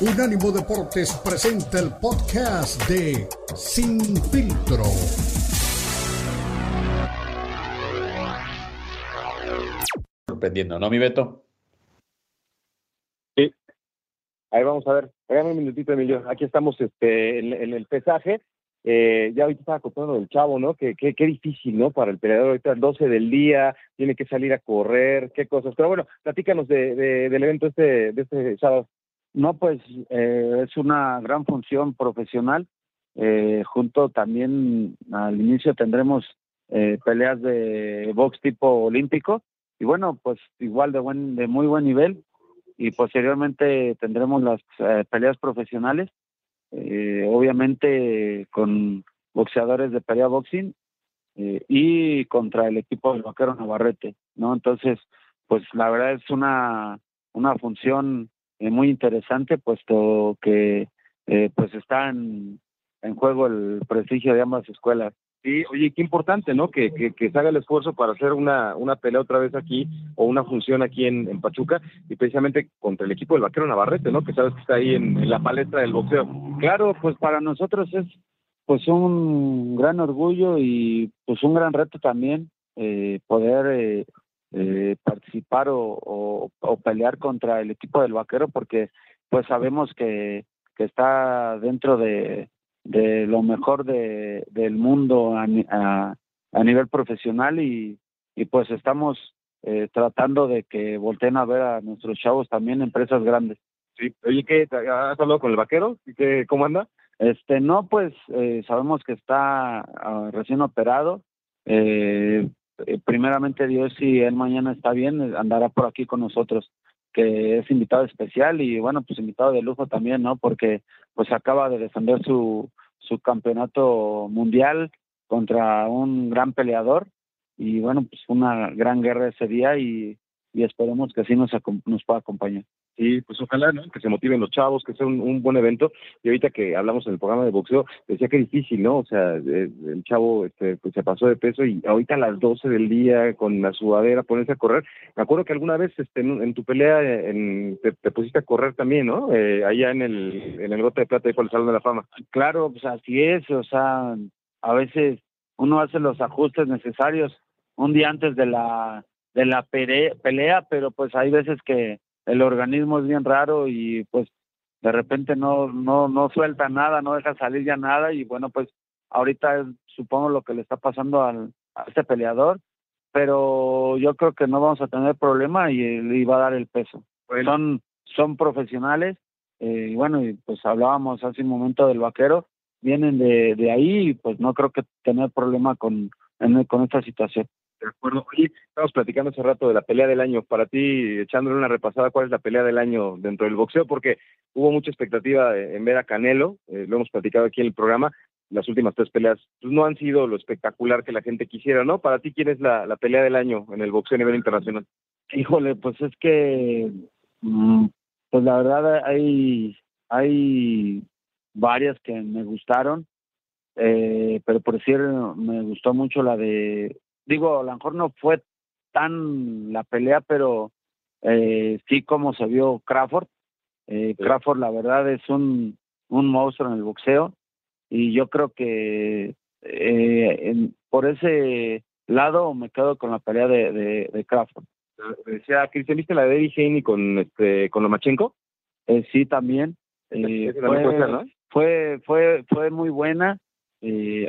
Unánimo Deportes presenta el podcast de Sin Filtro. Sorprendiendo, ¿no, mi Beto? Sí. Ahí vamos a ver. Pégame un minutito, Emilio. Aquí estamos este, en, el pesaje. Eh, ya ahorita estaba contando del chavo, ¿no? Que qué difícil, ¿no? Para el peleador ahorita, 12 del día, tiene que salir a correr, qué cosas. Pero bueno, platícanos de, del evento este, de este sábado. No, pues eh, es una gran función profesional. Eh, junto también al inicio tendremos eh, peleas de box tipo olímpico y bueno, pues igual de buen, de muy buen nivel y posteriormente tendremos las peleas profesionales, obviamente con boxeadores de pelea boxing y contra el equipo del vaquero Navarrete, ¿no? Entonces, pues la verdad es una una función eh, muy interesante, puesto que eh, pues está en, juego el prestigio de ambas escuelas. Sí, oye, qué importante, ¿no? Que, que, se haga el esfuerzo para hacer una, una pelea otra vez aquí o una función aquí en, en Pachuca y precisamente contra el equipo del vaquero Navarrete, ¿no? Que sabes que está ahí en, la palestra del boxeo. Claro, pues para nosotros es pues un gran orgullo y pues un gran reto también eh, poder eh, eh, participar o, o, pelear contra el equipo del vaquero porque pues sabemos que, que está dentro de, de lo mejor de, del mundo a, a, nivel profesional y, y pues estamos eh, tratando de que volteen a ver a nuestros chavos también empresas grandes. Sí, oye, ¿qué? ¿Has hablado con el vaquero? ¿Qué, ¿Cómo anda? Este, no, pues eh, sabemos que está ah, recién operado. Eh, primeramente Dios, si él mañana está bien, andará por aquí con nosotros, que es invitado especial y bueno, pues invitado de lujo también, ¿no? Porque pues acaba de defender su, su campeonato mundial contra un gran peleador y bueno, pues una gran guerra ese día y, y esperemos que así nos, nos pueda acompañar. Sí, pues ojalá, ¿no? Que se motiven los chavos, que sea un, buen evento. Y ahorita que hablamos en el programa de boxeo, decía que difícil, ¿no? O sea, eh, el, chavo este, pues se pasó de peso y ahorita a las 12 del día con la sudadera ponerse a correr. Me acuerdo que alguna vez este, en, tu pelea te, pusiste a correr también, ¿no? Eh, allá en el, en el Gota de Plata, ahí por el Salón de la Fama. Claro, pues así es. O sea, a veces uno hace los ajustes necesarios un día antes de la de la pelea, pero pues hay veces que el organismo es bien raro y pues de repente no, no, no suelta nada, no deja salir ya nada y bueno, pues ahorita supongo lo que le está pasando al, a este peleador, pero yo creo que no vamos a tener problema y le va a dar el peso. Son, son profesionales eh, y bueno, y pues hablábamos hace un momento del vaquero, vienen de, de ahí y pues no creo que tener problema con, con esta situación. De acuerdo. Oye, estamos platicando hace rato de la pelea del año. Para ti, echándole una repasada, ¿cuál es la pelea del año dentro del boxeo? Porque hubo mucha expectativa en ver a Canelo, eh, lo hemos platicado aquí en el programa. Las últimas tres peleas pues, no han sido lo espectacular que la gente quisiera, ¿no? Para ti, ¿quién es la, la pelea del año en el boxeo a nivel internacional? Híjole, pues es que, mm, pues la verdad hay, hay varias que me gustaron, eh, pero por decir, me gustó mucho la de digo, a lo mejor no fue tan la pelea, pero eh, sí como se vio Crawford. Eh, Crawford, la verdad, es un, un monstruo en el boxeo y yo creo que eh, por ese lado me quedo con la pelea de, de, Crawford. Decía Cristian, ¿viste la de Eddie Haney con este con Lomachenko? Eh, sí, también. Eh, fue, fue, fue, fue muy buena,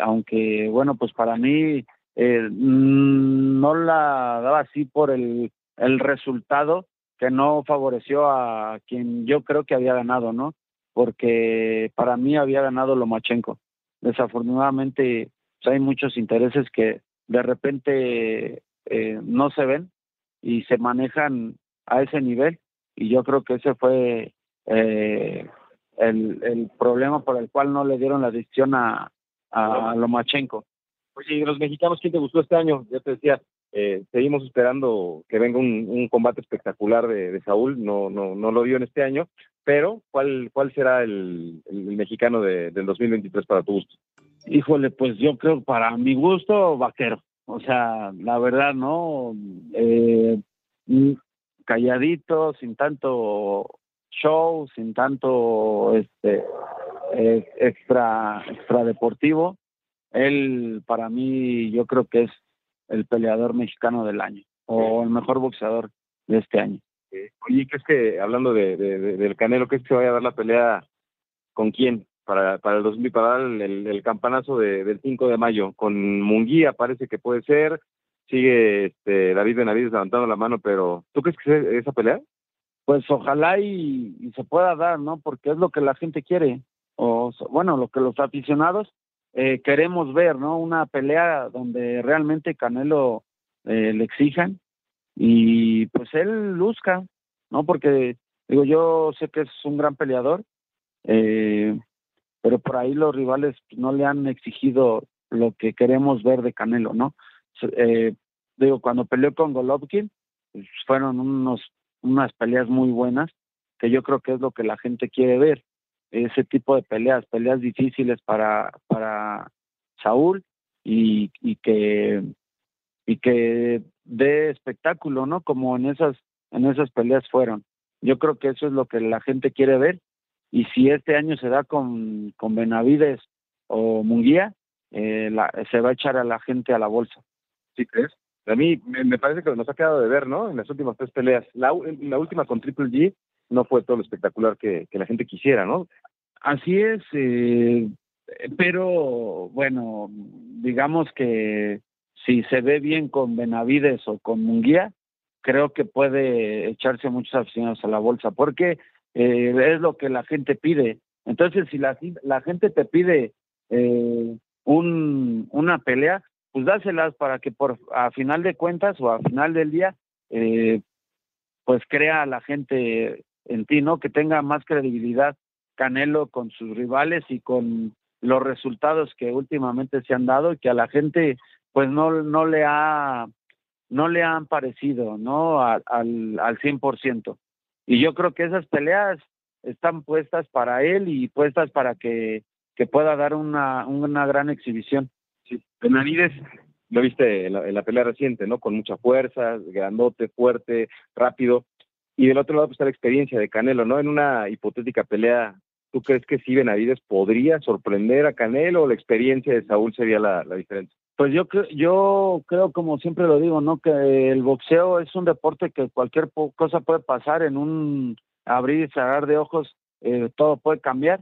aunque bueno, pues para mí eh, mm, no la daba así por el, el resultado que no favoreció a quien yo creo que había ganado, ¿no? Porque para mí había ganado Lomachenko. Desafortunadamente pues, hay muchos intereses que de repente eh, no se ven y se manejan a ese nivel y yo creo que ese fue eh, el, el problema por el cual no le dieron la decisión a, a Lomachenko. Oye, los mexicanos quién te gustó este año? Ya te decía, eh, seguimos esperando que venga un, combate espectacular de, Saúl, no, no, no lo vio en este año, pero ¿cuál, cuál será el, mexicano de, del 2023 para tu gusto? Híjole, pues yo creo para mi gusto, vaquero. O sea, la verdad, ¿no? Eh, calladito, sin tanto show, sin tanto este extra extra deportivo. Él para mí yo creo que es el peleador mexicano del año o el mejor boxeador de este año. Oye, ¿qué es que hablando de, del Canelo, qué es que vaya a dar la pelea con quién? Para, para el 2000, para el, el, campanazo de, del 5 de mayo. Con Munguía parece que puede ser. Sigue este, David Benavides levantando la mano, pero ¿tú crees que es esa pelea? Pues ojalá y, se pueda dar, ¿no? Porque es lo que la gente quiere. O, bueno, lo que los aficionados eh, queremos ver, ¿no? Una pelea donde realmente Canelo eh, le exijan y pues él luzca, ¿no? Porque digo, yo sé que es un gran peleador, eh, pero por ahí los rivales no le han exigido lo que queremos ver de Canelo, ¿no? Eh, digo, cuando peleó con Golovkin, pues fueron unos, unas peleas muy buenas, que yo creo que es lo que la gente quiere ver, ese tipo de peleas, peleas difíciles para, para Saúl y, y que y que dé espectáculo, ¿no? Como en esas en esas peleas fueron. Yo creo que eso es lo que la gente quiere ver y si este año se da con, con Benavides o Munguía, eh, se va a echar a la gente a la bolsa. ¿Sí crees? A mí me, parece que nos ha quedado de ver, ¿no? En las últimas tres peleas. La, la última con Triple G no fue todo lo espectacular que, que la gente quisiera, ¿no? Así es, eh, pero bueno, digamos que si se ve bien con Benavides o con Munguía, creo que puede echarse muchos aficionados a la bolsa, porque eh, es lo que la gente pide. Entonces, si la, la gente te pide eh, un, una pelea, pues dáselas para que por a final de cuentas o a final del día, eh, pues crea a la gente en ti, ¿no? Que tenga más credibilidad Canelo con sus rivales y con los resultados que últimamente se han dado y que a la gente pues no, no le ha no le han parecido, ¿no? Al, al, al 100%. Y yo creo que esas peleas están puestas para él y puestas para que, que pueda dar una, una gran exhibición. Sí, Benavides, lo viste la, en la, pelea reciente, ¿no? Con mucha fuerza, grandote, fuerte, rápido. Y del otro lado pues, está la experiencia de Canelo, ¿no? En una hipotética pelea, ¿tú crees que sí Benavides podría sorprender a Canelo o la experiencia de Saúl sería la, la diferencia? Pues yo, yo creo, como siempre lo digo, ¿no? Que el boxeo es un deporte que cualquier cosa puede pasar en un abrir y cerrar de ojos, eh, todo puede cambiar.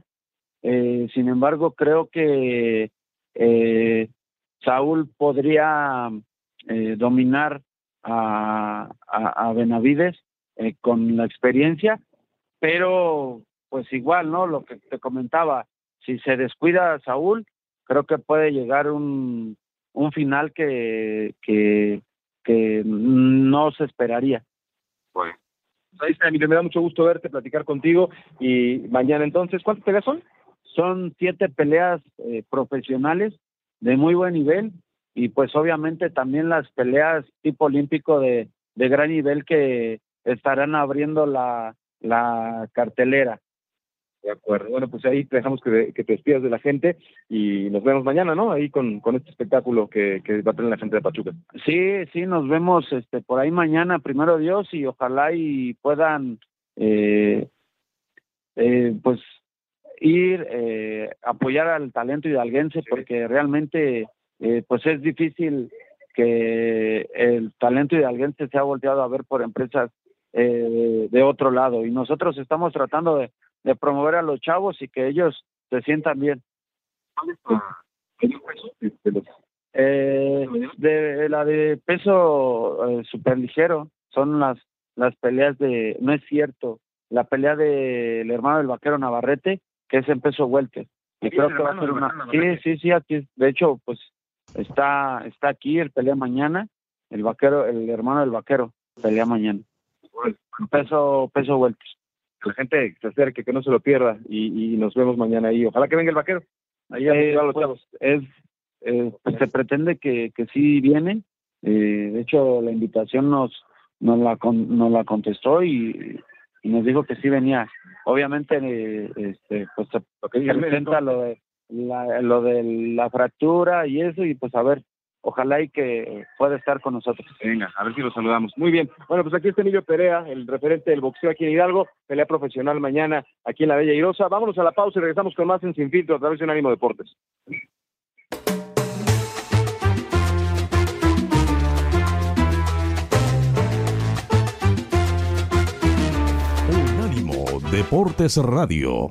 Eh, sin embargo, creo que eh, Saúl podría eh, dominar a, a Benavides eh, con la experiencia, pero pues igual, ¿no? Lo que te comentaba, si se descuida Saúl, creo que puede llegar un un final que, que, que no se esperaría. Bueno. Ahí está, me da mucho gusto verte, platicar contigo. Y mañana entonces, ¿cuántas peleas son? Son siete peleas eh, profesionales de muy buen nivel y pues obviamente también las peleas tipo olímpico de, de gran nivel que estarán abriendo la, la cartelera. De acuerdo. Bueno, pues ahí dejamos que, que, te despidas de la gente y nos vemos mañana, ¿no? Ahí con, con este espectáculo que, que, va a tener la gente de Pachuca. Sí, sí, nos vemos este por ahí mañana, primero Dios, y ojalá y puedan, eh, eh, pues, ir, eh, apoyar al talento hidalguense, sí. porque realmente, eh, pues es difícil que el talento hidalguense sea volteado a ver por empresas eh, de otro lado. Y nosotros estamos tratando de de promover a los chavos y que ellos se sientan bien. Eh, de la de peso eh, super ligero son las las peleas de no es cierto la pelea del hermano del vaquero Navarrete que es en peso welter y creo que va a ser una sí sí sí aquí de hecho pues está está aquí el pelea mañana el vaquero el hermano del vaquero pelea mañana peso peso welter la gente se acerque, que no se lo pierda y, y nos vemos mañana ahí. Ojalá que venga el vaquero. Ahí eh, los pues, chavos. Es, eh, pues se pretende que, que sí viene. Eh, de hecho, la invitación nos, nos, la, con, nos la contestó y, y nos dijo que sí venía. Obviamente, este, pues se, que presenta lo de, la, lo de la fractura y eso, y pues a ver, ojalá y que pueda estar con nosotros. Venga, a ver si lo saludamos. Muy bien. Bueno, pues aquí está Emilio Perea, el referente del boxeo aquí en Hidalgo, pelea profesional mañana aquí en la Bella Irosa. Vámonos a la pausa y regresamos con más en Sin Filtro a través de un ánimo Deportes. Unánimo Deportes Radio.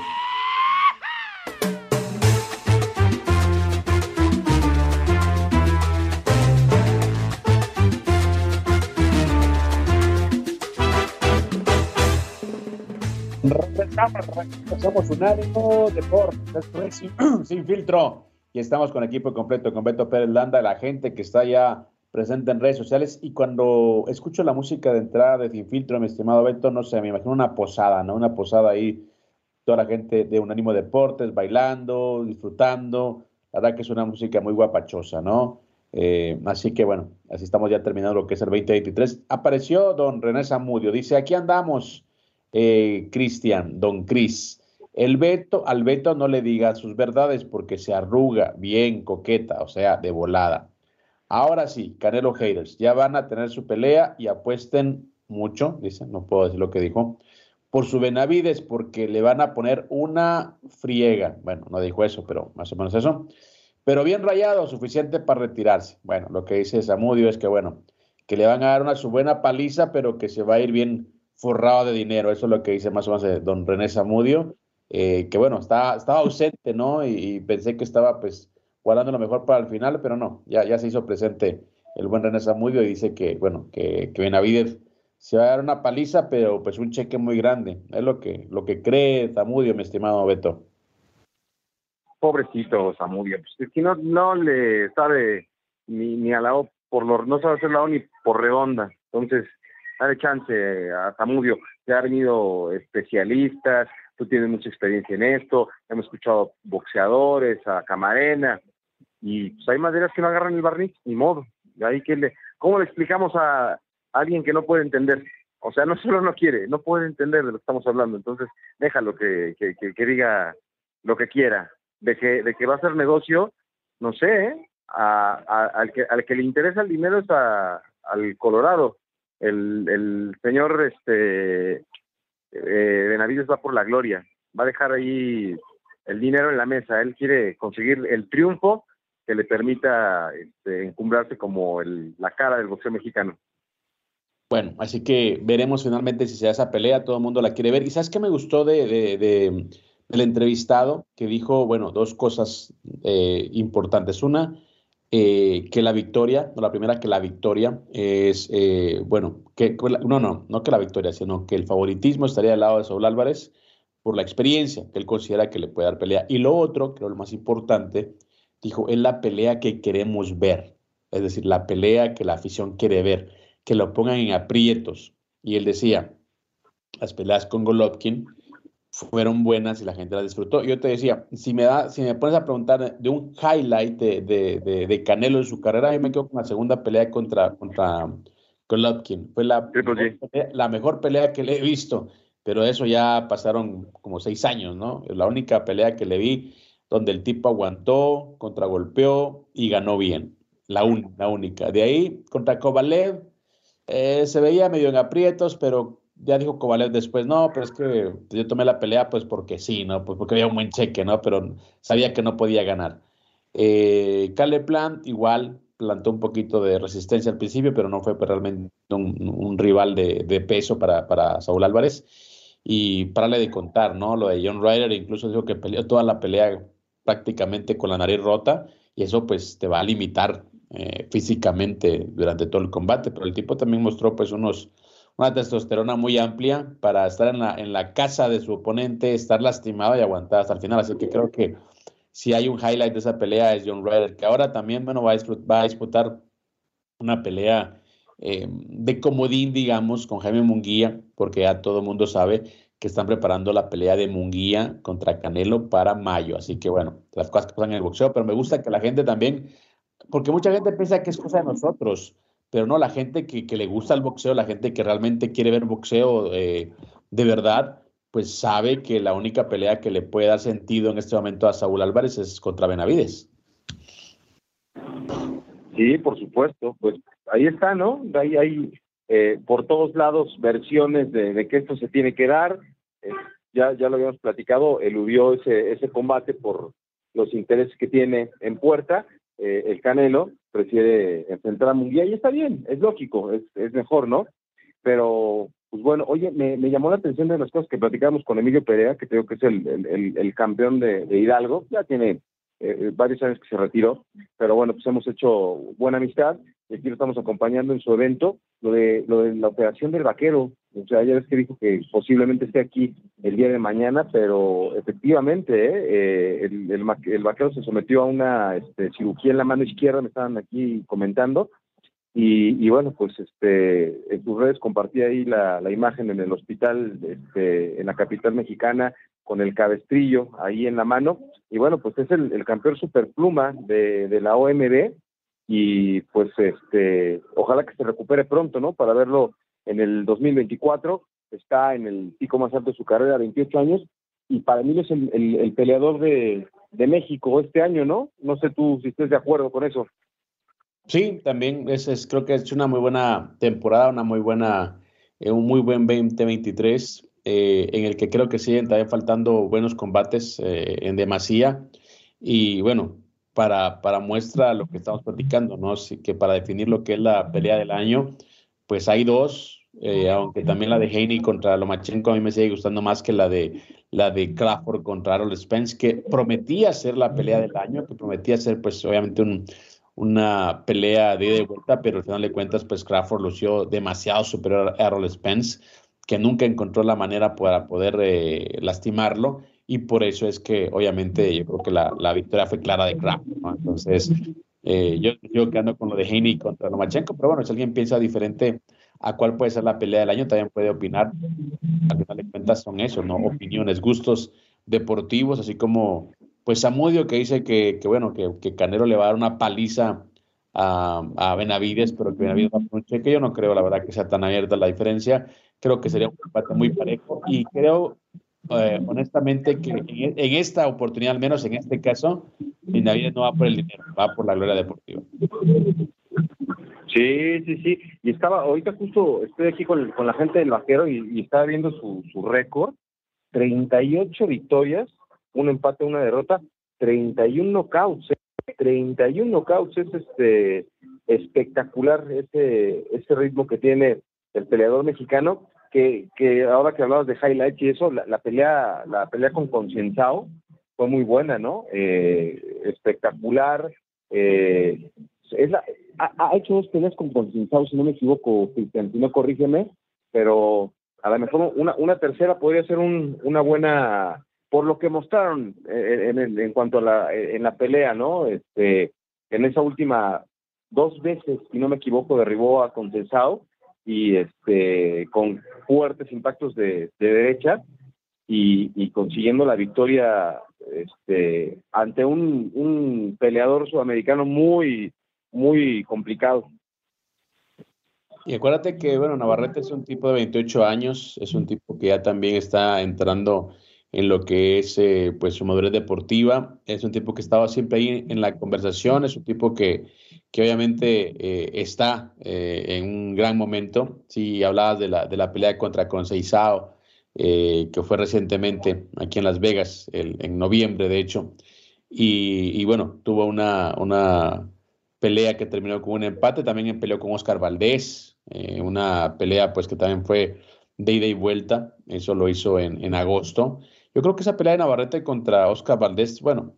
Somos Unánimo Deportes sin, sin filtro. Y estamos con equipo completo, con Beto Pérez Landa, la gente que está ya presente en redes sociales. Y cuando escucho la música de entrada de Sin Filtro, mi estimado Beto, no sé, me imagino una posada, ¿no? Una posada ahí, toda la gente de Unánimo Deportes bailando, disfrutando. La verdad que es una música muy guapachosa, ¿no? Eh, así que bueno, así estamos ya terminando lo que es el 2023. Apareció don René Zamudio, dice, aquí andamos eh, Cristian, don Cris. El Beto, al Beto no le diga sus verdades porque se arruga bien coqueta, o sea, de volada. Ahora sí, Canelo Haters, ya van a tener su pelea y apuesten mucho, dice, no puedo decir lo que dijo, por su Benavides porque le van a poner una friega. Bueno, no dijo eso, pero más o menos eso. Pero bien rayado, suficiente para retirarse. Bueno, lo que dice Samudio es que, bueno, que le van a dar una su buena paliza, pero que se va a ir bien forrado de dinero. Eso es lo que dice más o menos eh, don René Zamudio, eh, que bueno, estaba, estaba ausente, ¿no? Y, pensé que estaba pues guardando lo mejor para el final, pero no, ya, ya se hizo presente el buen René Zamudio y dice que, bueno, que, que Benavides se va a dar una paliza, pero pues un cheque muy grande. Es lo que, lo que cree Zamudio, mi estimado Beto. Pobrecito Zamudio, pues es que no, no le sabe ni, ni a lado por lo, no sabe hacer lado ni por redonda. Entonces, dale chance a Zamudio, ya han venido especialistas, tú tienes mucha experiencia en esto, hemos escuchado boxeadores, a Camarena, y pues hay maderas que no agarran el barniz, ni modo. Y ahí que le, ¿Cómo le explicamos a alguien que no puede entender? O sea, no solo no quiere, no puede entender de lo que estamos hablando. Entonces, déjalo que, que, que, diga lo que quiera. De que, de que va a ser negocio, no sé, ¿eh? a, al, que, al que le interesa el dinero es a, al Colorado el, el señor este eh, Benavides va por la gloria, va a dejar ahí el dinero en la mesa, él quiere conseguir el triunfo que le permita este, encumbrarse como el, la cara del boxeo mexicano. Bueno, así que veremos finalmente si se da esa pelea, todo el mundo la quiere ver. ¿Y sabes qué me gustó de, de, del entrevistado? Que dijo, bueno, dos cosas eh, importantes. Una, eh, que la victoria, no la primera, que la victoria es, eh, bueno, que, no, no, no que la victoria, sino que el favoritismo estaría al lado de Saúl Álvarez por la experiencia que él considera que le puede dar pelea. Y lo otro, creo lo más importante, dijo, es la pelea que queremos ver, es decir, la pelea que la afición quiere ver, que lo pongan en aprietos. Y él decía, las peleas con Golovkin fueron buenas y la gente las disfrutó. Yo te decía, si me da, si me pones a preguntar de un highlight de, de, de, Canelo en su carrera, yo me quedo con la segunda pelea contra, contra Golovkin. Fue la, la mejor pelea que le he visto, pero eso ya pasaron como seis años, ¿no? La única pelea que le vi donde el tipo aguantó, contragolpeó y ganó bien. La, la única. De ahí, contra Kovalev, eh, se veía medio en aprietos, pero ya dijo Kovalev después, no, pero es que yo tomé la pelea pues porque sí, ¿no? Pues porque había un buen cheque, ¿no? Pero sabía que no podía ganar. Eh, Plant igual plantó un poquito de resistencia al principio, pero no fue pues, realmente un, rival de, peso para, para, Saúl Álvarez. Y para de contar, ¿no? Lo de John Ryder incluso dijo que peleó toda la pelea prácticamente con la nariz rota y eso pues te va a limitar eh, físicamente durante todo el combate, pero el tipo también mostró pues unos una testosterona muy amplia para estar en la, en la casa de su oponente, estar lastimado y aguantar hasta el final. Así que creo que si hay un highlight de esa pelea es John Ryder, que ahora también bueno, va, a disputar, va a disputar una pelea eh, de comodín, digamos, con Jaime Munguía, porque ya todo el mundo sabe que están preparando la pelea de Munguía contra Canelo para mayo. Así que bueno, las cosas que pasan en el boxeo, pero me gusta que la gente también, porque mucha gente piensa que es cosa de nosotros, pero no, la gente que, que le gusta el boxeo, la gente que realmente quiere ver boxeo eh, de verdad, pues sabe que la única pelea que le puede dar sentido en este momento a Saúl Álvarez es contra Benavides. Sí, por supuesto. Pues ahí está, ¿no? Ahí hay eh, por todos lados versiones de, que esto se tiene que dar. Eh, ya, ya lo habíamos platicado, eludió ese, ese combate por los intereses que tiene en puerta. Eh, el Canelo prefiere enfrentar a Munguía y está bien, es lógico, es, es mejor, ¿no? Pero, pues bueno, oye, me, me, llamó la atención de las cosas que platicamos con Emilio Perea, que creo que es el, el, el campeón de, de Hidalgo, ya tiene eh, varios años que se retiró, pero bueno, pues hemos hecho buena amistad y aquí lo estamos acompañando en su evento, lo de, lo de la operación del vaquero, o sea, ya ves que dijo que posiblemente esté aquí el día de mañana, pero efectivamente ¿eh? eh el, el, vaquero se sometió a una este, cirugía en la mano izquierda, me estaban aquí comentando, y, y, bueno, pues este, en sus redes compartí ahí la, la imagen en el hospital este, en la capital mexicana con el cabestrillo ahí en la mano. Y bueno, pues es el, campeón superpluma de, de la OMB y pues este, ojalá que se recupere pronto, ¿no? Para verlo en el 2024. Está en el pico más alto de su carrera, 28 años, y para mí es el, el, el peleador de, de México este año, ¿no? No sé tú si estés de acuerdo con eso. Sí, también es, es, creo que es una muy buena temporada, una muy buena, eh, un muy buen 2023, eh, en el que creo que siguen también faltando buenos combates eh, en demasía. Y bueno, para, para muestra lo que estamos platicando, ¿no? Así que para definir lo que es la pelea del año, pues hay dos, eh, aunque también la de Haney contra Lomachenko a mí me sigue gustando más que la de la de Crawford contra Harold Spence, que prometía ser la pelea del año, que prometía ser pues obviamente un, una pelea de ida y vuelta, pero al final de cuentas, pues Crawford lució demasiado superior a Errol Spence, que nunca encontró la manera para poder eh, lastimarlo, y por eso es que obviamente yo creo que la, la victoria fue clara de Crawford, ¿no? Entonces, eh, yo, yo ando con lo de Haney contra Lomachenko, pero bueno, si alguien piensa diferente a cuál puede ser la pelea del año, también puede opinar. Al final de cuentas son eso, ¿no? Opiniones, gustos deportivos, así como pues Samudio que dice que, que bueno, que, que, Canelo le va a dar una paliza a, a Benavides, pero que Benavides va a un cheque. Yo no creo, la verdad, que sea tan abierta la diferencia. Creo que sería un combate muy parejo y creo, eh, honestamente, que en, en, esta oportunidad, al menos en este caso, Benavides no va por el dinero, va por la gloria deportiva. Sí, sí, sí. Y estaba, ahorita justo estoy aquí con, con la gente del vaquero y, estaba viendo su, su récord. 38 victorias, un empate, una derrota, 31 knockouts, 31 knockouts, es este espectacular ese, ese ritmo que tiene el peleador mexicano, que, que ahora que hablabas de highlights y eso, la, la pelea, la pelea con Concienzao fue muy buena, ¿no? Eh, espectacular, eh, es la, ha, ha, hecho dos peleas con Concienzao, si no me equivoco, Cristian, si no corrígeme, pero a lo mejor una, una tercera podría ser un, una buena por lo que mostraron eh, en, en, en, cuanto a la, en la pelea, ¿no? Este, en esa última, dos veces, si no me equivoco, derribó a Contensao y este, con fuertes impactos de, de derecha y, y, consiguiendo la victoria este, ante un, un peleador sudamericano muy, muy complicado. Y acuérdate que, bueno, Navarrete es un tipo de 28 años, es un tipo que ya también está entrando en lo que es eh, pues su madurez deportiva. Es un tipo que estaba siempre ahí en la conversación, es un tipo que, que obviamente eh, está eh, en un gran momento. Si hablabas de la, de la pelea contra Conceizao, que fue recientemente aquí en Las Vegas, en noviembre de hecho, y, y, bueno, tuvo una, una pelea que terminó con un empate, también peleó con Oscar Valdés, una pelea pues que también fue de ida y vuelta, eso lo hizo en, en agosto. Yo creo que esa pelea de Navarrete contra Oscar Valdés, bueno,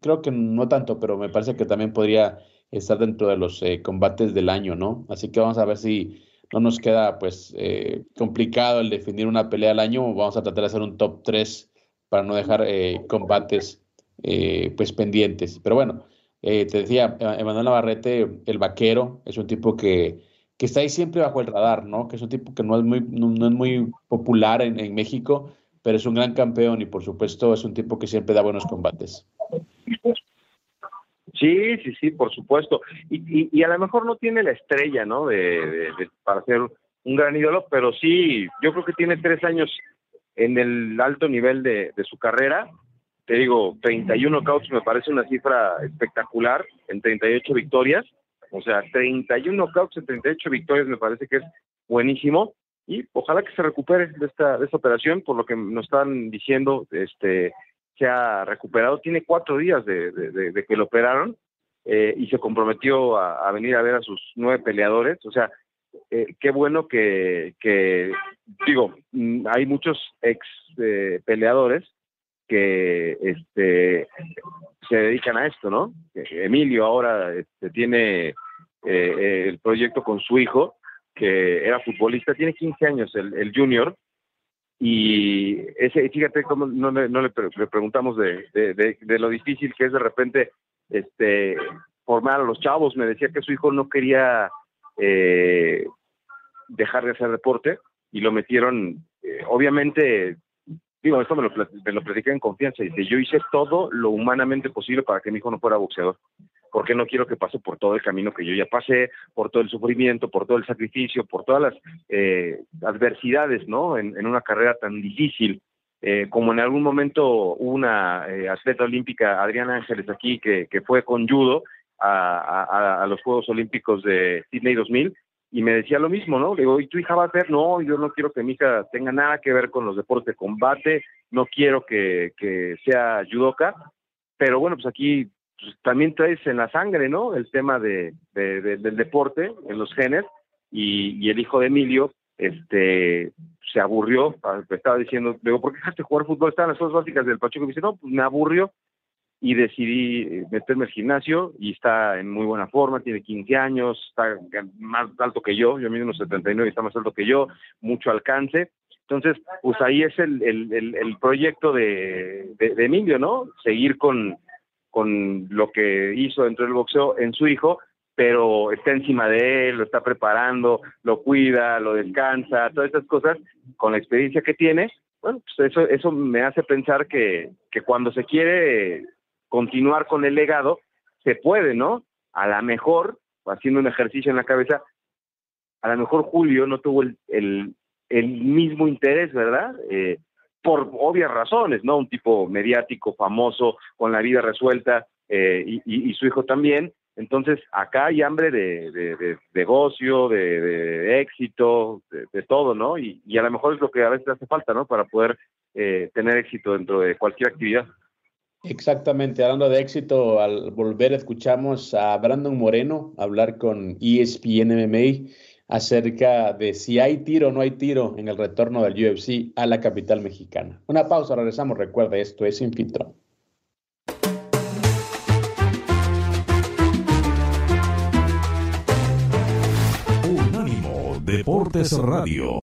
creo que no tanto, pero me parece que también podría estar dentro de los eh, combates del año, ¿no? Así que vamos a ver si no nos queda pues eh, complicado el definir una pelea al año. Vamos a tratar de hacer un top 3 para no dejar eh, combates eh, pues pendientes. Pero bueno, te decía, Emanuel Navarrete, el vaquero, es un tipo que, que, está ahí siempre bajo el radar, ¿no? Que es un tipo que no es muy, no, es muy popular en México, pero es un gran campeón y por supuesto es un tipo que siempre da buenos combates. Sí, sí, sí, por supuesto. Y, y, a lo mejor no tiene la estrella, ¿no? De, para ser un gran ídolo, pero sí, yo creo que tiene tres años en el alto nivel de, su carrera. Te digo, 31 knockouts me parece una cifra espectacular en 38 victorias. O sea, 31 knockouts en 38 victorias me parece que es buenísimo. Y ojalá que se recupere de esta, de esta operación, por lo que nos están diciendo, este, se ha recuperado, tiene cuatro días de, que lo operaron eh, y se comprometió a, venir a ver a sus nueve peleadores. O sea, eh, qué bueno que, digo, mm, hay muchos ex eh, peleadores que este, se dedican a esto, ¿no? Emilio ahora este, tiene el proyecto con su hijo, que era futbolista, tiene 15 años, el, el junior, y ese, fíjate cómo no, le, preguntamos de, de, lo difícil que es de repente este formar a los chavos. Me decía que su hijo no quería eh, dejar de hacer deporte y lo metieron, eh, obviamente, digo, esto me lo, me lo platiqué en confianza. Dice, yo hice todo lo humanamente posible para que mi hijo no fuera boxeador porque no quiero que pase por todo el camino que yo ya pasé, por todo el sufrimiento, por todo el sacrificio, por todas las eh, adversidades, ¿no? En, una carrera tan difícil. Eh, como en algún momento una eh, atleta olímpica, Adriana Ángeles, aquí, que, que fue con judo a, a, los Juegos Olímpicos de Sydney 2000, y me decía lo mismo, ¿no? Le digo, ¿y tu hija va a hacer? No, yo no quiero que mi hija tenga nada que ver con los deportes de combate, no quiero que, que sea judoka, pero bueno, pues aquí pues, también traes en la sangre, ¿no? El tema de, del deporte, en los genes, y, el hijo de Emilio, este, se aburrió, estaba diciendo, digo, ¿por qué dejaste jugar fútbol? Estaban las cosas básicas del Pachuco, y dice, no, pues me aburrió, y decidí eh, meterme al gimnasio, y está en muy buena forma, tiene 15 años, está más alto que yo, yo mido unos 79 y está más alto que yo, mucho alcance, entonces, pues ahí es el, el, el, proyecto de, de, Emilio, ¿no? Seguir con, con lo que hizo dentro del boxeo en su hijo, pero está encima de él, lo está preparando, lo cuida, lo descansa, todas estas cosas, con la experiencia que tiene, bueno, pues eso, eso me hace pensar que, que cuando se quiere continuar con el legado, se puede, ¿no? A lo mejor, haciendo un ejercicio en la cabeza, a lo mejor Julio no tuvo el, el, el mismo interés, ¿verdad? Eh, por obvias razones, ¿no? Un tipo mediático, famoso, con la vida resuelta, eh, y, su hijo también. Entonces, acá hay hambre de, de, negocio, de, éxito, de, todo, ¿no? Y, a lo mejor es lo que a veces hace falta, ¿no? Para poder eh, tener éxito dentro de cualquier actividad. Exactamente, hablando de éxito, al volver escuchamos a Brandon Moreno hablar con ESPN MMA acerca de si hay tiro o no hay tiro en el retorno del UFC a la capital mexicana. Una pausa, regresamos. Recuerda, esto es Infiltro. Unánimo Deportes Radio.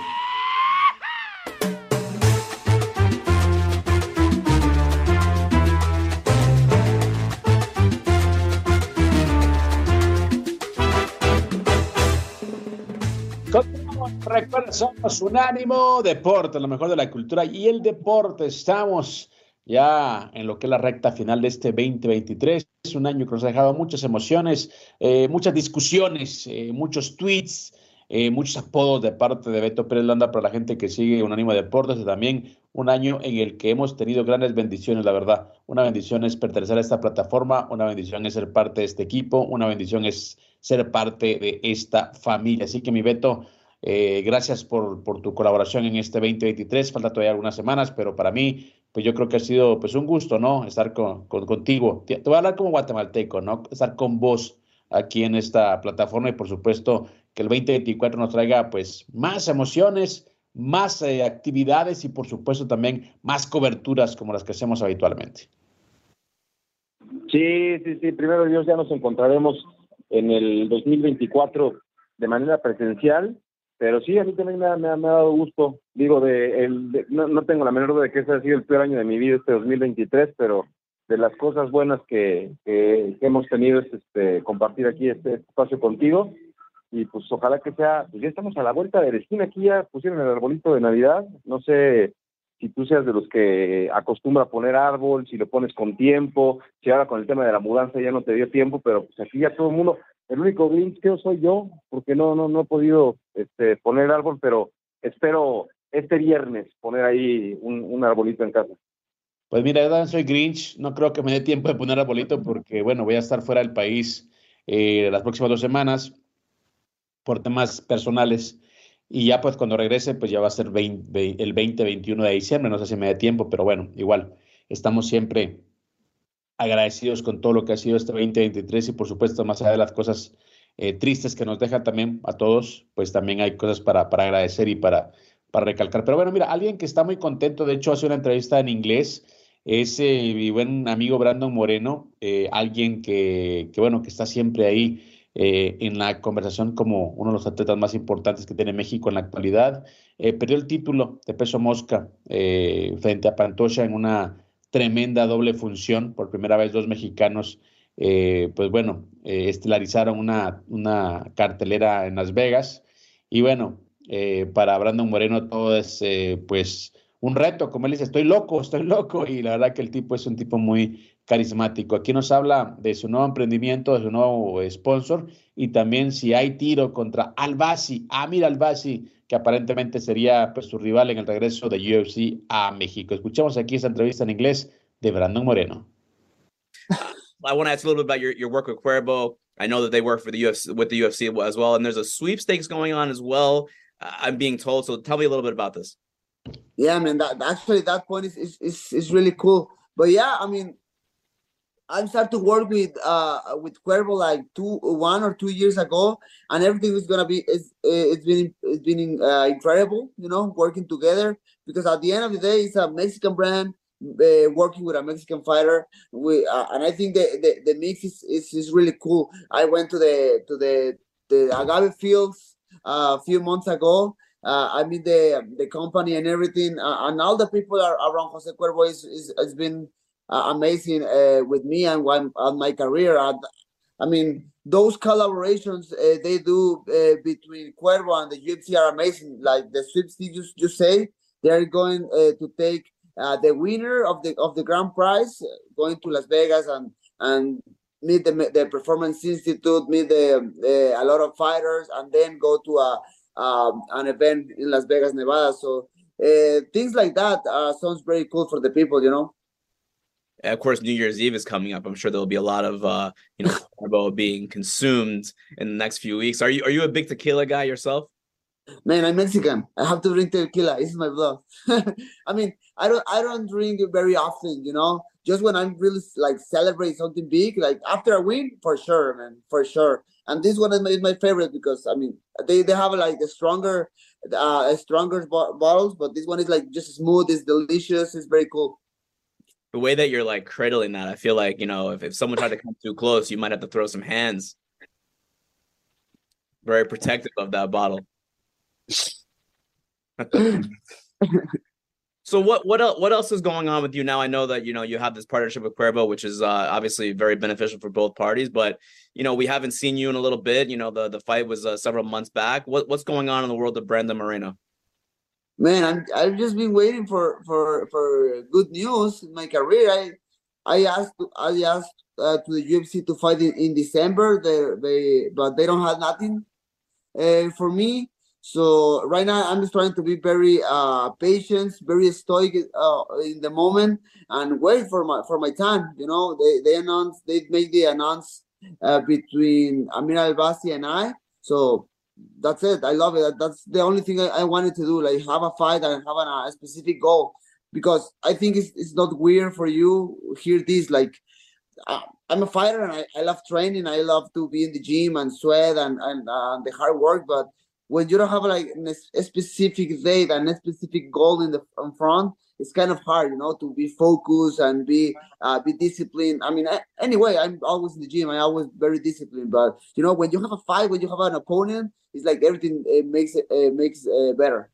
Recuerden, somos Unánimo Deporte, lo mejor de la cultura y el deporte. Estamos ya en lo que es la recta final de este 2023. Es un año que nos ha dejado muchas emociones, eh, muchas discusiones, eh, muchos tweets, eh, muchos apodos de parte de Beto Pérez Landa para la gente que sigue Unánimo Deportes y también un año en el que hemos tenido grandes bendiciones, la verdad. Una bendición es pertenecer a esta plataforma, una bendición es ser parte de este equipo, una bendición es ser parte de esta familia. Así que mi Beto, eh, gracias por, por, tu colaboración en este 2023. Falta todavía algunas semanas, pero para mí, pues yo creo que ha sido pues un gusto, ¿no? Estar con, contigo. Te, voy a hablar como guatemalteco, ¿no? Estar con vos aquí en esta plataforma y por supuesto que el 2024 nos traiga pues más emociones, más eh, actividades y por supuesto también más coberturas como las que hacemos habitualmente. Sí, sí, sí, primero Dios ya nos encontraremos en el 2024 de manera presencial, pero sí, a mí también me ha, dado gusto, digo, de, el, no, tengo la menor duda de que ese ha sido el peor año de mi vida, este 2023, pero de las cosas buenas que, que, hemos tenido es este, compartir aquí este espacio contigo. Y pues ojalá que sea, pues ya estamos a la vuelta de la esquina, aquí ya pusieron el arbolito de Navidad, no sé si tú seas de los que acostumbra poner árbol, si lo pones con tiempo, si ahora con el tema de la mudanza ya no te dio tiempo, pero pues aquí ya todo el mundo, el único Grinch que soy yo, porque no, no, no he podido este, poner árbol, pero espero este viernes poner ahí un, un arbolito en casa. Pues mira, yo soy Grinch, no creo que me dé tiempo de poner arbolito porque, bueno, voy a estar fuera del país eh, las próximas dos semanas por temas personales. Y ya pues cuando regrese, pues ya va a ser el 20-21 de diciembre, no sé si me da tiempo, pero bueno, igual, estamos siempre agradecidos con todo lo que ha sido este 2023 y por supuesto, más allá de las cosas eh, tristes que nos deja también a todos, pues también hay cosas para, para agradecer y para, para recalcar. Pero bueno, mira, alguien que está muy contento, de hecho hace una entrevista en inglés, es eh, mi buen amigo Brandon Moreno, eh, alguien que, que, bueno, que está siempre ahí en la conversación como uno de los atletas más importantes que tiene México en la actualidad. Perdió el título de peso mosca frente a Pantocha en una tremenda doble función. Por primera vez dos mexicanos, pues bueno, estelarizaron una, una cartelera en Las Vegas. Y bueno, para Brandon Moreno todo es pues un reto, como él dice, estoy loco, estoy loco. Y la verdad que el tipo es un tipo muy carismático. Aquí nos habla de su nuevo emprendimiento, de su nuevo sponsor y también si hay tiro contra Albasi, Amir Albasi, que aparentemente sería pues, su rival en el regreso de UFC a México. Escuchemos aquí esa entrevista en inglés de Brandon Moreno. I want to ask a little bit about your, your work with Cuervo. I know that they work for the UFC with the UFC as well, and there's a sweepstakes going on as well. Uh, I'm being told. So tell me a little bit about this. Yeah, man. That actually that point is is is, is really cool. But yeah, I mean, I started to work with uh with Cuervo like two one or two years ago, and everything is gonna be it's it's been it's been uh, incredible, you know, working together because at the end of the day, it's a Mexican brand. Uh, working with a Mexican fighter, we uh, and I think the, the, the mix is, is, is really cool. I went to the to the the agave fields uh, a few months ago. Uh, I mean the the company and everything, uh, and all the people are around Jose Cuervo is, is has been uh, amazing uh, with me and on my career. I, I mean, those collaborations uh, they do uh, between Cuervo and the UFC are amazing. Like the sweeps you just say, they're going uh, to take uh, the winner of the of the grand prize, going to Las Vegas and and meet the the Performance Institute, meet the a lot of fighters, and then go to a an event in Las Vegas, Nevada. So things like that sounds very cool for the people, you know of course new year's eve is coming up. I'm sure there'll be a lot of uh you know carbo being consumed in the next few weeks. Are you are you a big tequila guy yourself? Man i'm mexican. I have to drink tequila. It's my blood i mean i don't i don't drink it very often you know? Just when i'm really like celebrate something big like after a win for sure man for sure. And this one is my, is my favorite because i mean they, they have like a stronger uh stronger bo- bottles but this one is like just smooth it's delicious it's very cool the way that you're like cradling that, I feel like, you know, if, if someone tried to come too close, you might have to throw some hands. Very protective of that bottle. so what what else what else is going on with you now? I know that you know you have this partnership with Cuervo, which is uh, obviously very beneficial for both parties. But you know we haven't seen you in a little bit. You know the the fight was uh, several months back. What what's going on in the world of Brandon Moreno? Man, I'm I've just been waiting for for for good news in my career. I I asked I asked uh, to the UFC to fight in, in December. They they but they don't have nothing uh, for me. So right now I'm just trying to be very uh patient, very stoic uh, in the moment, and wait for my for my time. You know, they they announced they made the announce uh, between Amir Albasi and I. So that's it. I love it. That's the only thing I, I wanted to do. Like have a fight and have an, a specific goal because I think it's, it's not weird for you hear this. Like I, I'm a fighter and I, I love training. I love to be in the gym and sweat and and uh, the hard work. But when you don't have like a specific date and a specific goal in the in front, it's kind of hard, you know, to be focused and be uh, be disciplined. I mean, anyway, I'm always in the gym. I always very disciplined. But you know, when you have a fight, when you have an opponent, it's like everything it makes it, it makes uh, better.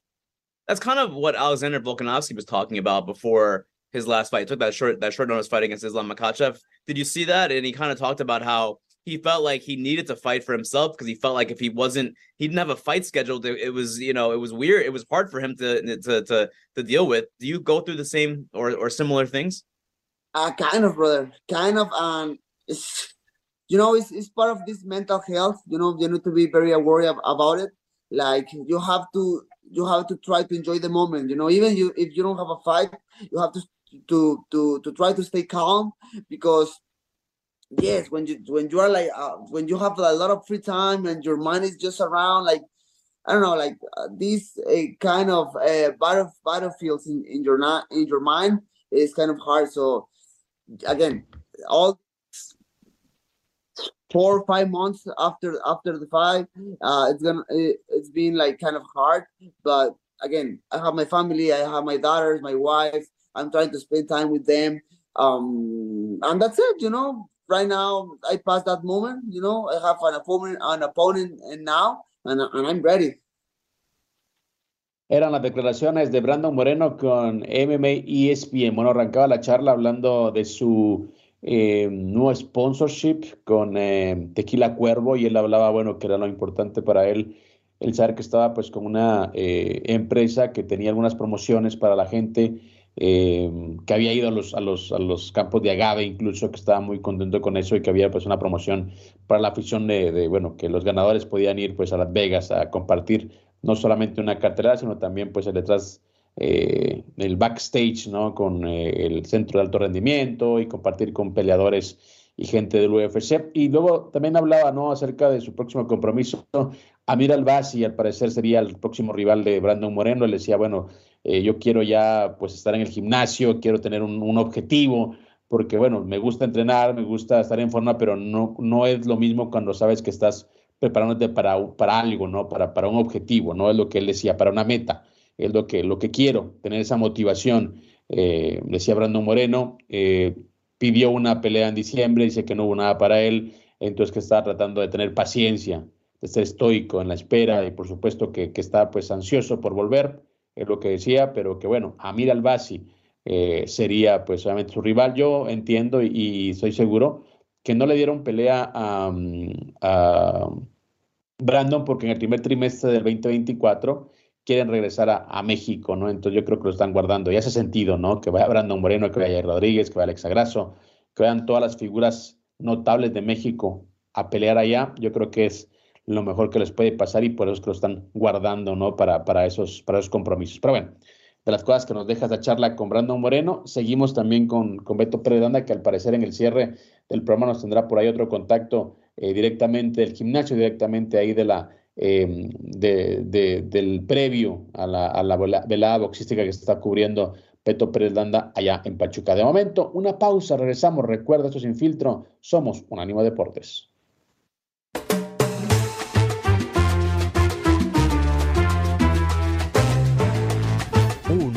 That's kind of what Alexander Volkanovski was talking about before his last fight. He took that short that short notice fight against Islam Makhachev. Did you see that? And he kind of talked about how he felt like he needed to fight for himself because he felt like if he wasn't, he didn't have a fight scheduled. It, it, was, you know, it was weird. It was hard for him to to to to deal with. Do you go through the same or or similar things? Uh, kind of, brother. Kind of. Um, it's you know, it's it's part of this mental health. You know, you need to be very aware of, about it. Like you have to you have to try to enjoy the moment. You know, even you if you don't have a fight, you have to to to to try to stay calm because yes when you when you are like uh, when you have a lot of free time and your mind is just around like i don't know like uh, these uh, kind of uh, battle battlefields in, in your not in your mind is kind of hard. So again all four or five months after after the fight uh it's gonna it, it's been like kind of hard. But again i have my family i have my daughters my wife. I'm trying to spend time with them. Um and that's it you know right now I passed that moment. You know, I have an opponent, an opponent, and now, and, and I'm ready. Eran las declaraciones de Brandon Moreno con MMA ESPN. Bueno, arrancaba la charla hablando de su eh, nuevo sponsorship con eh, Tequila Cuervo y él hablaba, bueno, que era lo importante para él el saber que estaba pues con una eh, empresa que tenía algunas promociones para la gente eh, que había ido a los, a, los, a los campos de agave, incluso que estaba muy contento con eso y que había pues una promoción para la afición de, bueno, que los ganadores podían ir pues a Las Vegas a compartir no solamente una cartera, sino también pues detrás eh, el backstage, ¿no? Con eh, el centro de alto rendimiento y compartir con peleadores y gente del UFC. Y luego también hablaba, ¿no? Acerca de su próximo compromiso. Amir Albasi, al parecer, sería el próximo rival de Brandon Moreno. Le decía, bueno, eh, yo quiero ya pues estar en el gimnasio, quiero tener un, objetivo, porque bueno, me gusta entrenar, me gusta estar en forma, pero no, no es lo mismo cuando sabes que estás preparándote para, para algo, ¿no? Para, para un objetivo, no es lo que él decía, para una meta, es lo que, lo que quiero, tener esa motivación. Eh, decía Brandon Moreno, eh, pidió una pelea en diciembre, dice que no hubo nada para él, entonces que está tratando de tener paciencia, de ser estoico en la espera y por supuesto que, que está pues ansioso por volver es lo que decía, pero que bueno, Amir Albasi eh, sería pues obviamente su rival. Yo entiendo y, estoy seguro que no le dieron pelea a, Brandon porque en el primer trimestre del 2024 quieren regresar a, México, ¿no? Entonces yo creo que lo están guardando. Y hace sentido, ¿no? Que vaya Brandon Moreno, que vaya Rodríguez, que vaya Alexa Grasso, que vayan todas las figuras notables de México a pelear allá. Yo creo que es lo mejor que les puede pasar y por eso es que lo están guardando, ¿no? Para, para, esos, para esos compromisos. Pero bueno, de las cosas que nos deja esta charla con Brandon Moreno, seguimos también con, con Beto Pérez que al parecer en el cierre del programa nos tendrá por ahí otro contacto eh, directamente del gimnasio, directamente ahí de la, em, de, del previo a la, a la velada boxística que se está cubriendo Beto Pérez Landa allá en Pachuca. De momento, una pausa, regresamos. Recuerda, esto sin filtro, somos un ánimo deportes.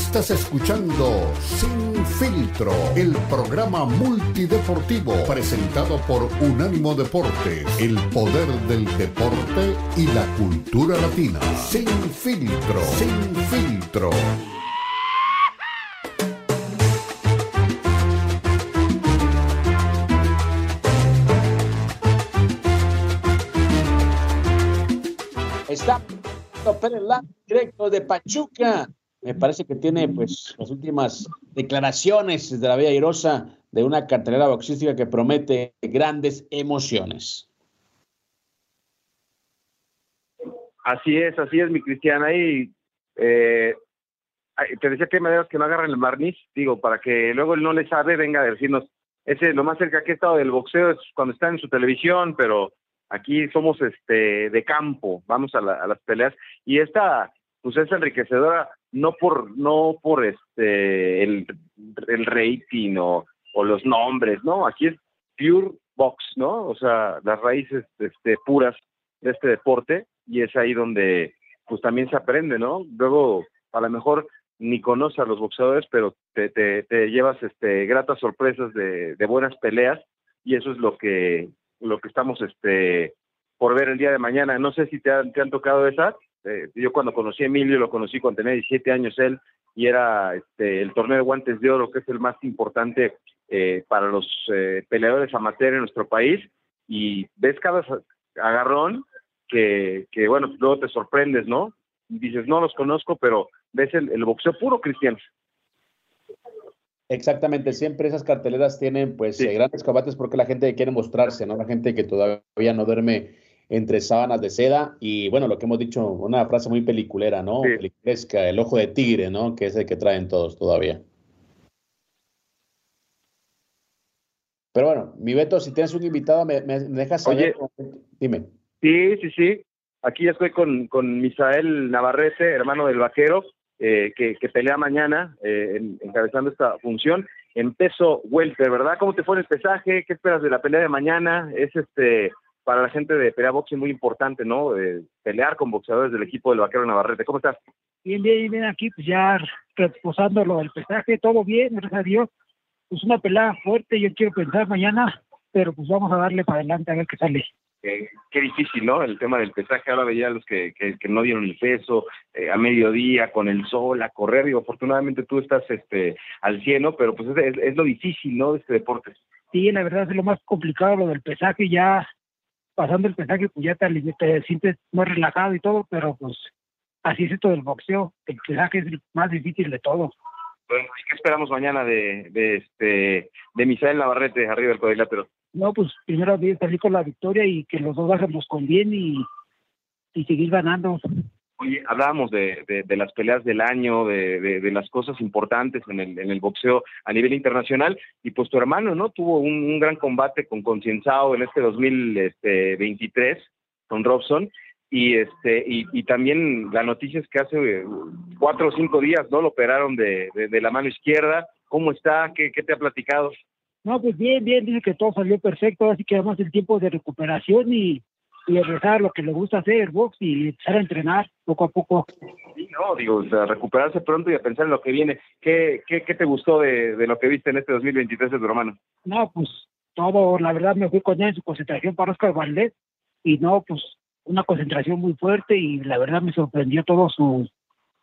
Estás escuchando Sin Filtro, el programa multideportivo presentado por Unánimo Deportes, el poder del deporte y la cultura latina. Sin Filtro, Sin Filtro. Está Pérez directo de Pachuca me parece que tiene pues las últimas declaraciones de la Vía Irosa de una cartelera boxística que promete grandes emociones. Así es, así es, mi Cristiana. Y eh, te decía que hay maneras que no agarren el barniz, digo, para que luego él no le sabe, venga a decirnos, ese lo más cerca que he estado del boxeo es cuando está en su televisión, pero aquí somos este de campo, vamos a, las peleas y esta pues es enriquecedora no por no por este el, el rating o, o los nombres, ¿no? Aquí es pure box, ¿no? O sea, las raíces este, puras de este deporte y es ahí donde pues también se aprende, ¿no? Luego a lo mejor ni conoces a los boxeadores, pero te, te, te llevas este gratas sorpresas de, de, buenas peleas y eso es lo que lo que estamos este por ver el día de mañana. No sé si te han, te han tocado esa. Eh, yo cuando conocí a Emilio lo conocí cuando tenía 17 años él y era este el torneo de guantes de oro que es el más importante eh, para los eh, peleadores amateur en nuestro país y ves cada agarrón que, que bueno, luego te sorprendes, ¿no? Dices, no los conozco, pero ves el, boxeo puro, Cristian. Exactamente, siempre esas carteleras tienen pues eh, grandes combates porque la gente quiere mostrarse, ¿no? La gente que todavía no duerme entre sábanas de seda y bueno, lo que hemos dicho, una frase muy peliculera, ¿no? Peliculesca, el ojo de tigre, ¿no? Que es el que traen todos todavía. Pero bueno, mi Beto, si tienes un invitado, me, me dejas saber. Dime. Sí, sí, sí. Aquí ya estoy con, con Misael Navarrete, hermano del vaquero, eh, que, pelea mañana eh, encabezando esta función en peso welter, ¿verdad? ¿Cómo te fue el pesaje? ¿Qué esperas de la pelea de mañana? Es este para la gente de pelea boxing muy importante, ¿no? pelear con boxeadores del equipo del vaquero Navarrete. ¿Cómo estás? Bien, bien, bien, aquí pues ya reposando lo del pesaje, todo bien, gracias a Dios. Pues una pelea fuerte, yo quiero pensar mañana, pero pues vamos a darle para adelante a ver qué sale qué difícil, ¿no? El tema del pesaje. Ahora veía a los que, que, no dieron el peso eh, a mediodía, con el sol, a correr. Digo, afortunadamente tú estás este, al cielo, pero pues es, es, lo difícil, ¿no? De este deporte. Sí, la verdad es lo más complicado lo del pesaje. Ya pasando el pesaje, pues ya te, te sientes más relajado y todo, pero pues así es esto del boxeo. El pesaje es el más difícil de todo. Bueno, ¿y qué esperamos mañana de, de, este, de Misael Navarrete arriba del cuadrilátero? No, pues primero salir con la victoria y que los dos bajemos con bien y, y seguir ganando. Oye, hablábamos de, de, las peleas del año, de, de, las cosas importantes en el, en el boxeo a nivel internacional, y pues tu hermano, ¿no? Tuvo un, gran combate con Concienzao en este 2023 este, con Robson, y este y, también la noticia es que hace eh, cuatro o cinco días, ¿no? Lo operaron de, de, la mano izquierda. ¿Cómo está? ¿Qué, ¿Qué te ha platicado? No, pues bien, bien, dice que todo salió perfecto, así que además el tiempo de recuperación y, y regresar lo que le gusta hacer, box y empezar a entrenar poco a poco. Sí, no, digo, recuperarse pronto y a pensar en lo que viene. ¿Qué, qué, qué te gustó de, de, lo que viste en este 2023 de tu hermano? No, pues todo, la verdad me fui con él en su concentración para Oscar Valdés y no, pues una concentración muy fuerte y la verdad me sorprendió todo su,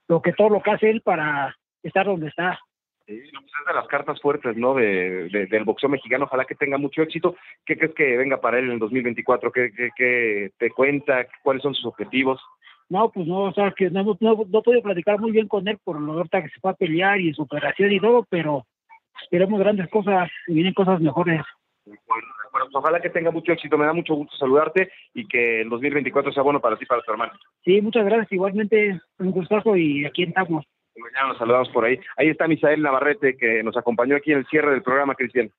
lo que todo lo que hace él para estar donde está. Sí, pues es de las cartas fuertes, ¿no? De, del boxeo mexicano. Ojalá que tenga mucho éxito. ¿Qué crees que venga para él en el 2024? ¿Qué, qué, qué te cuenta? ¿Cuáles son sus objetivos? No, pues no, o sea, que no, no, no platicar muy bien con él por lo ahorita que se va a pelear y su operación y todo, pero esperemos grandes cosas y vienen cosas mejores. Bueno, pues ojalá que tenga mucho éxito. Me da mucho gusto saludarte y que el 2024 sea bueno para ti y para tu hermano. Sí, muchas gracias. Igualmente, un gustazo y aquí estamos. Nos saludamos por ahí. Ahí está Misael Navarrete, que nos acompañó aquí en el cierre del programa, Cristian.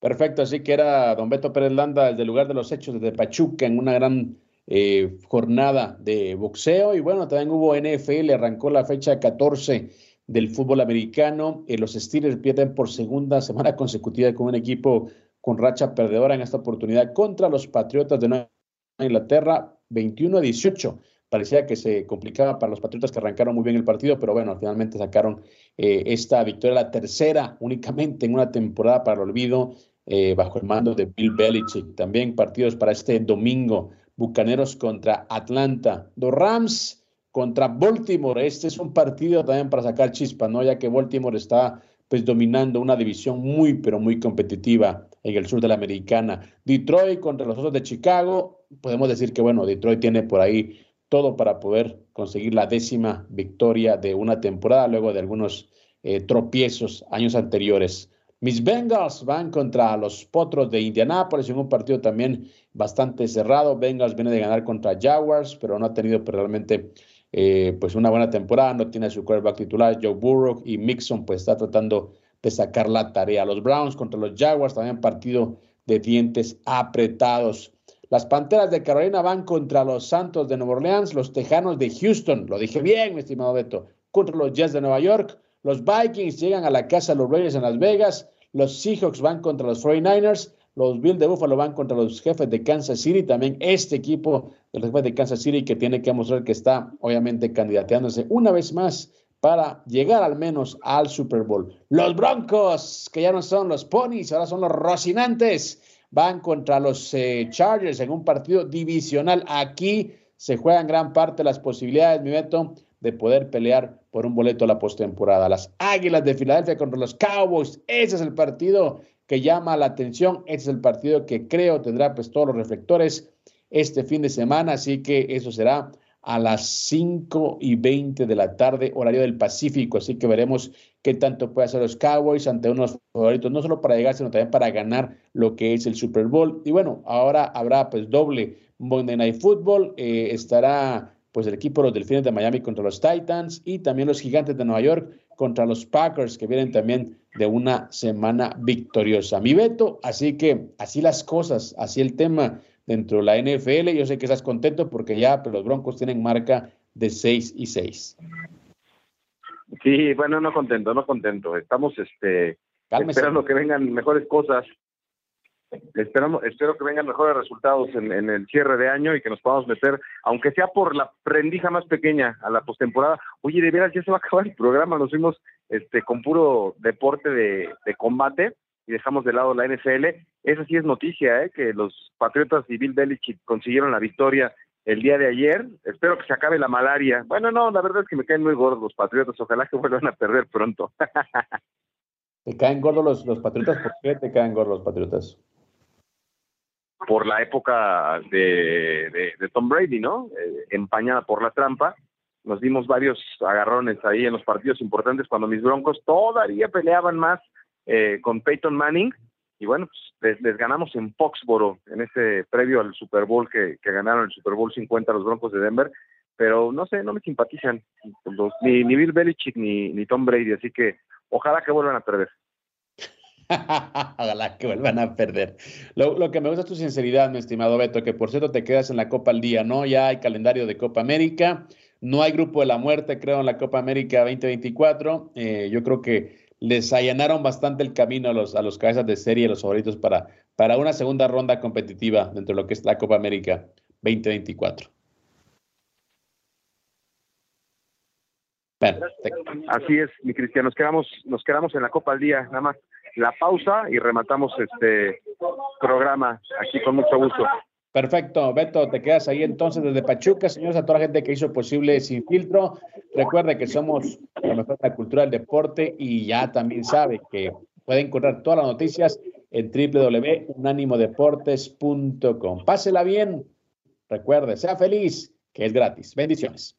Perfecto, así que era don Beto Pérez Landa desde el lugar de los hechos desde Pachuca en una gran eh, jornada de boxeo. Y bueno, también hubo NFL, arrancó la fecha 14 del fútbol americano. Eh, los Steelers pierden por segunda semana consecutiva con un equipo con racha perdedora en esta oportunidad contra los Patriotas de Nueva Inglaterra, 21 a 18 parecía que se complicaba para los Patriotas que arrancaron muy bien el partido, pero bueno, finalmente sacaron eh, esta victoria, la tercera únicamente en una temporada para el olvido, eh, bajo el mando de Bill Belichick. También partidos para este domingo, Bucaneros contra Atlanta, los Rams contra Baltimore. Este es un partido también para sacar chispa, ¿no? Ya que Baltimore está pues dominando una división muy, pero muy competitiva en el sur de la americana. Detroit contra los Osos de Chicago. Podemos decir que, bueno, Detroit tiene por ahí todo para poder conseguir la décima victoria de una temporada luego de algunos eh, tropiezos años anteriores. Mis Bengals van contra los Potros de Indianápolis en un partido también bastante cerrado. Bengals viene de ganar contra Jaguars, pero no ha tenido pues, realmente eh, pues una buena temporada. No tiene su quarterback titular, Joe Burrow, y Mixon pues está tratando de sacar la tarea. Los Browns contra los Jaguars, también partido de dientes apretados. Las Panteras de Carolina van contra los Santos de Nueva Orleans, los Tejanos de Houston, lo dije bien, mi estimado Beto, contra los Jets de Nueva York, los Vikings llegan a la casa de los Reyes en Las Vegas, los Seahawks van contra los 49ers, los Bills de Buffalo van contra los jefes de Kansas City, también este equipo de los jefes de Kansas City que tiene que mostrar que está obviamente candidateándose una vez más para llegar al menos al Super Bowl. Los Broncos, que ya no son los Ponies, ahora son los Rocinantes, van contra los eh, Chargers en un partido divisional. Aquí se juegan gran parte las posibilidades, mi Beto, de poder pelear por un boleto a la postemporada. Las Águilas de Filadelfia contra los Cowboys, ese es el partido que llama la atención, ese es el partido que creo tendrá pues todos los reflectores este fin de semana, así que eso será a las 5 y 20 de la tarde, horario del Pacífico. Así que veremos qué tanto puede hacer los Cowboys ante unos favoritos, no solo para llegar, sino también para ganar lo que es el Super Bowl. Y bueno, ahora habrá pues doble Monday Night Football. Eh, estará pues el equipo de los Delfines de Miami contra los Titans y también los Gigantes de Nueva York contra los Packers que vienen también de una semana victoriosa. Mi veto, así que así las cosas, así el tema dentro de la NFL. Yo sé que estás contento porque ya pues, los Broncos tienen marca de 6 y 6. Sí, bueno, no contento, no contento. Estamos este, esperando que vengan mejores cosas. Esperamos, espero que vengan mejores resultados en, el cierre de año y que nos podamos meter, aunque sea por la prendija más pequeña, a la postemporada. Oye, de veras, ya se va a acabar el programa. Nos fuimos este, con puro deporte de, de combate y dejamos de lado la NFL. Esa sí es noticia, ¿eh? que los Patriotas y Bill Belichick consiguieron la victoria el día de ayer. Espero que se acabe la malaria. Bueno, no, la verdad es que me caen muy gordos los Patriotas. Ojalá que vuelvan a perder pronto. ¿Te caen gordos los, los Patriotas? ¿Por qué te caen gordos los Patriotas? Por la época de, de, Tom Brady, ¿no? Eh, empañada por la trampa. Nos dimos varios agarrones ahí en los partidos importantes cuando mis broncos todavía peleaban más eh, con Peyton Manning. Y bueno, pues les, ganamos en Foxboro, en ese previo al Super Bowl que, ganaron el Super Bowl 50 los Broncos de Denver. Pero no sé, no me simpatizan los, ni, Bill Belichick ni, ni Tom Brady. Así que ojalá que vuelvan a perder. Ojalá que vuelvan a perder. Lo, lo, que me gusta es tu sinceridad, mi estimado Beto, que por cierto te quedas en la Copa al día, ¿no? Ya hay calendario de Copa América, no hay grupo de la muerte, creo, en la Copa América 2024. Eh, yo creo que les allanaron bastante el camino a los, a los cabezas de serie, los favoritos para, para una segunda ronda competitiva dentro de lo que es la Copa América 2024. Así es, mi Cristian, nos quedamos, nos quedamos en la Copa al día, nada más la pausa y rematamos este programa aquí con mucho gusto. Perfecto, Beto, te quedas ahí entonces desde Pachuca, señores, a toda la gente que hizo posible Sin Filtro. Recuerde que somos la mejor de la cultura del deporte y ya también sabe que puede encontrar todas las noticias en www.unanimodeportes.com. Pásela bien, recuerde, sea feliz, que es gratis. Bendiciones.